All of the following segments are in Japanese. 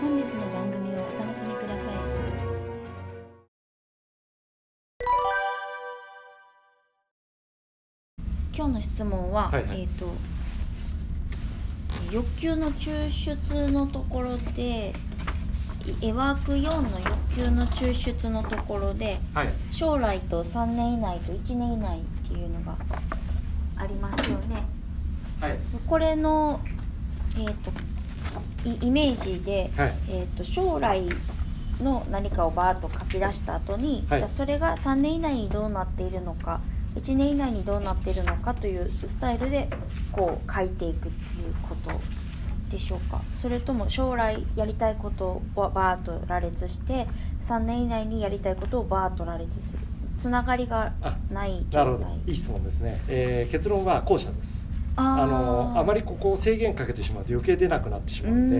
本日の番組をお楽しみください。今日の質問は、はいはい。えっ、と欲求の抽出のところでいエワーク4の欲求の抽出のところではい。将来と3年以内と1年以内っていうのがありますよね。はい。これの、えー、とイイメージで、はい。えー、と将来の何かをバーッと書き出した後に、はい。じゃあそれが3年以内にどうなっているのか1年以内にどうなっているのかというスタイルでこう書いていくっていうことでしょうか。それとも将来やりたいことをバーッと羅列して3年以内にやりたいことをバーッと羅列する。つながりがあないなるほ状態ど。いい質問ですね、えー結論は後者ですああのあまりりここを制限かけてしまうと余計出なくなってしまうので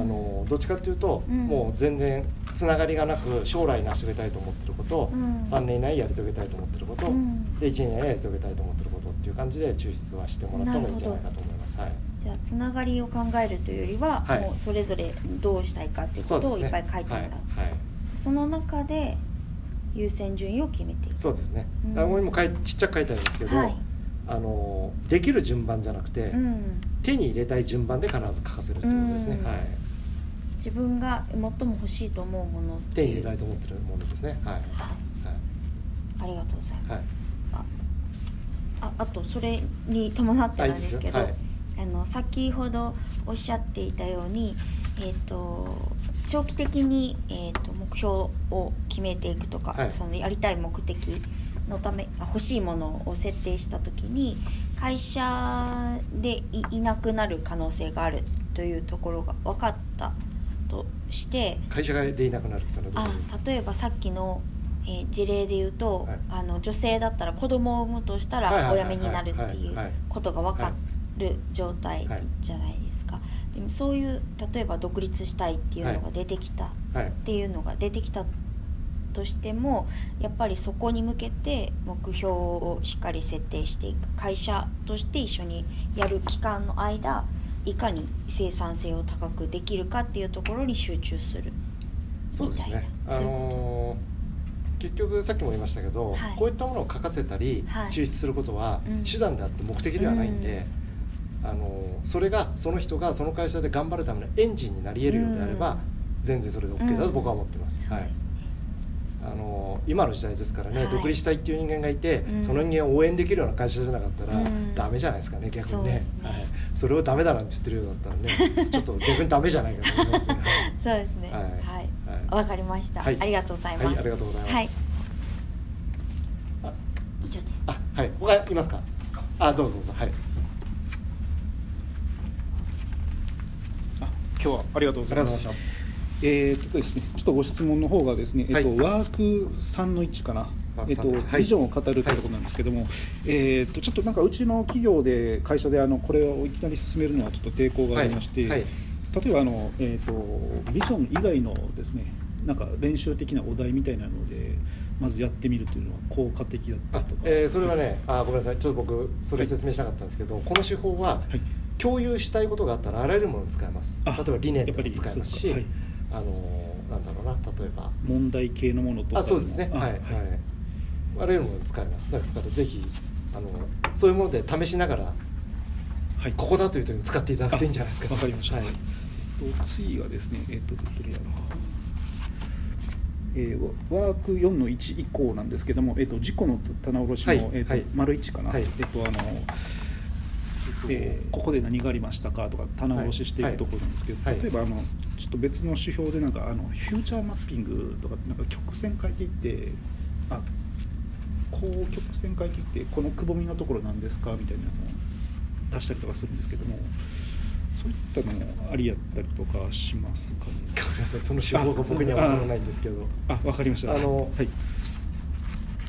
あのどっちかっていうと、うん。もう全然つながりがなく将来成し遂げたいと思ってること、うん。3年以内にやり遂げたいと思ってること、うん。で1年以内にやり遂げたいと思ってることっていう感じで抽出はしてもらった方がいいんじゃないかと思います。はい。じゃあつながりを考えるというよりは、はい。もうそれぞれどうしたいかっていうことをいっぱい書いてもらう。はい。はい。その中で優先順位を決めていく。そうですね。うん。あここにも書いちっちゃく書いてあるんですけど、はいあのできる順番じゃなくて、うん、手に入れたい順番で必ず書かせるってことですね。うんはい。自分が最も欲しいと思うもの手にいう入れたいと思ってるものですね。はい。はいはありがとうございます、い。はい。ああとそれに伴ってなんですけどあいあの先ほどおっしゃっていたように、えー、と長期的に、えー、と目標を決めていくとか、はいそのやりたい目的のためあ欲しいものを設定した時に会社でいいなくなる可能性があるというところが分かったとして会社でいなくなるっていうのはどういう？あ例えばさっきの、えー事例で言うと、はい。あの女性だったら子供を産むとしたらお辞めになるっていうことが分かる状態じゃないですか、でもそういう例えば独立したいっていうのが出てきたっはい。ていうのが出てきたとしてもやっぱりそこに向けて目標をしっかり設定していく。会社として一緒にやる期間の間いかに生産性を高くできるかっていうところに集中する。そうですね。あのー結局さっきも言いましたけど、はい。こういったものを書かせたり、はい。抽出することはうん。手段であって目的ではないんで、あのーそれがその人がその会社で頑張るためのエンジンになり得るようであれば、うん。全然それで OK だと僕は思ってます。はいそうですね。あのー今の時代ですからね、はい。独立したいっていう人間がいて、うん。その人間を応援できるような会社じゃなかったら、うん。ダメじゃないですかね逆にね。ね。はい、それをダメだなんて言ってるようだったらね ちょっと逆にダメじゃないかと思いますね。そうですね。はい。はい。はい。わかりました、はい。ありがとうございます、はい、ありがとうございます。はい。あ以上です。あ、はい、他いますか？あ、どうぞどうぞ、はい。あ今日はありがとうございます。ありがとうございま。えーっとですね、ちょっとご質問の方がですね、えっと、はいワーク3の1かなえっと、3の1はいビジョンを語るというところなんですけども、えーっと、ちょっとなんかうちの企業で、会社で、あの、これをいきなり進めるのはちょっと抵抗がありまして。はいはい例えば、あの、えーっと、ビジョン以外のですね。なんか練習的なお題みたいなので、まずやってみるというのは効果的だったとか。えーそれはね、あ、ごめんなさい、ちょっと僕、それ説明しなかったんですけど、この手法は。はい。共有したいことがあったら、あらゆるものに使えます。例あえば理念でもやっぱり使えますし。あのー、なんだろうな、例えば。問題系のものとか。あ、そうですね。はい、はい。あらゆるものに使えます。だから、ぜひ。あの、そういうもので試しながら。はい。ここだという時に使っていただくといいんじゃないですか。あわかりました。はい。と次はですね、えっ、と、どれやろう。えー、ワーク4の1以降なんですけども、えっ、と、事故の棚卸しの、はいえっ、と、はい丸1かな。はいえっ、と、あの。えーここで何がありましたかとか棚卸ししていくところなんですけど、はい例えばあのちょっと別の指標でなんかあのフューチャーマッピングとかなんか曲線変えていってあこう曲線変えていってこのくぼみのところなんですかみたいなのを出したりとかするんですけどもそういったのもありやったりとかしますかね。ごめんなさいその手法が僕には分からないんですけど。あわかりました。あのはい。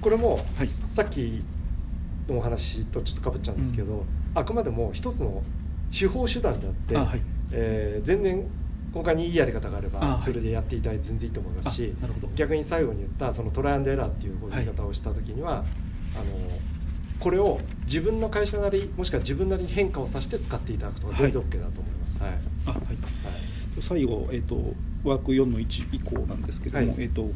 これもはい。さっきのお話とちょっとかぶっちゃうんですけど、あくまでも一つの手法手段であってあはい。えー全然他にいいやり方があればそれでやっていただいて全然いいと思いますし逆に最後に言ったそのトライアンドエラーっていう言い方をした時には、あのこれを自分の会社なりもしくは自分なりに変化をさせて使っていただくとか全然 OK だと思います。はい。あはい。はい。最後、えー、とワーク4の1以降なんですけども、はい。えー、とちょ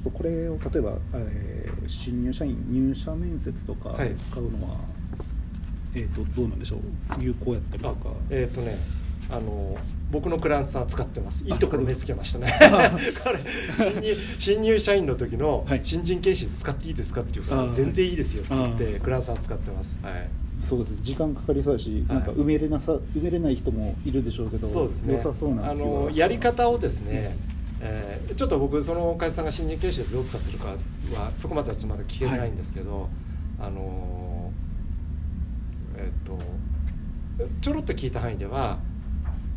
っとこれを例えば、えー新入社員入社面接とかはい。使うのは、えー、とどうなんでしょう？有効やったりとあかえっ、とねあの僕のクライアントさんは使ってます。いいあところ目使ってますつけましたね。彼 新入新入社員の時のはい。新人研修で使っていいですかっていうから、全然いいですよって言っあてー。クライアントさんは使ってます。はい。そうです。ね時間かかりそうだし、はいなんか埋めれなさ埋めれない人もいるでしょうけどそうですね。良さそうなあのやり方をですね、えーちょっと僕その会社さんが新人研修でどう使ってるかはそこまではちょっとまだ聞けないんですけど、あのえっ、とちょろっと聞いた範囲では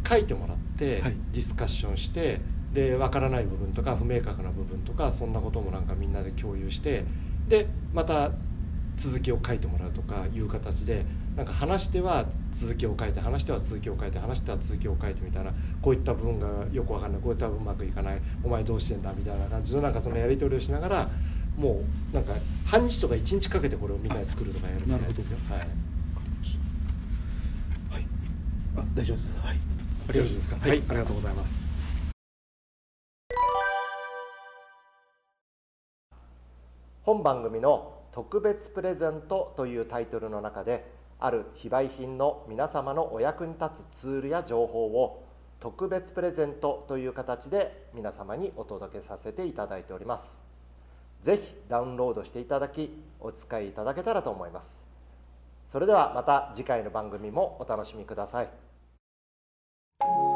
書いてもらって、はい。ディスカッションしてで分からない部分とか不明確な部分とかそんなこともなんかみんなで共有してでまた続きを書いてもらうとかいう形でなんか話しては続きを書いて話しては続きを書いて話しては続きを書いてみたいなこういった部分がよくわかんないこういった部分うまくいかないお前どうしてんだみたいな感じのなんかそのやり取りをしながらもうなんか半日とか一日かけてこれをみんなで作るとかやるみたいですよ。はいはいあ大丈夫です。はい。よろしいですか？はい。はい、ありがとうございます。本番組の特別プレゼントというタイトルの中である非売品の皆様のお役に立つツールや情報を特別プレゼントという形で皆様にお届けさせていただいております。ぜひダウンロードしていただきお使いいただけたらと思います。それではまた次回の番組もお楽しみください Thank you.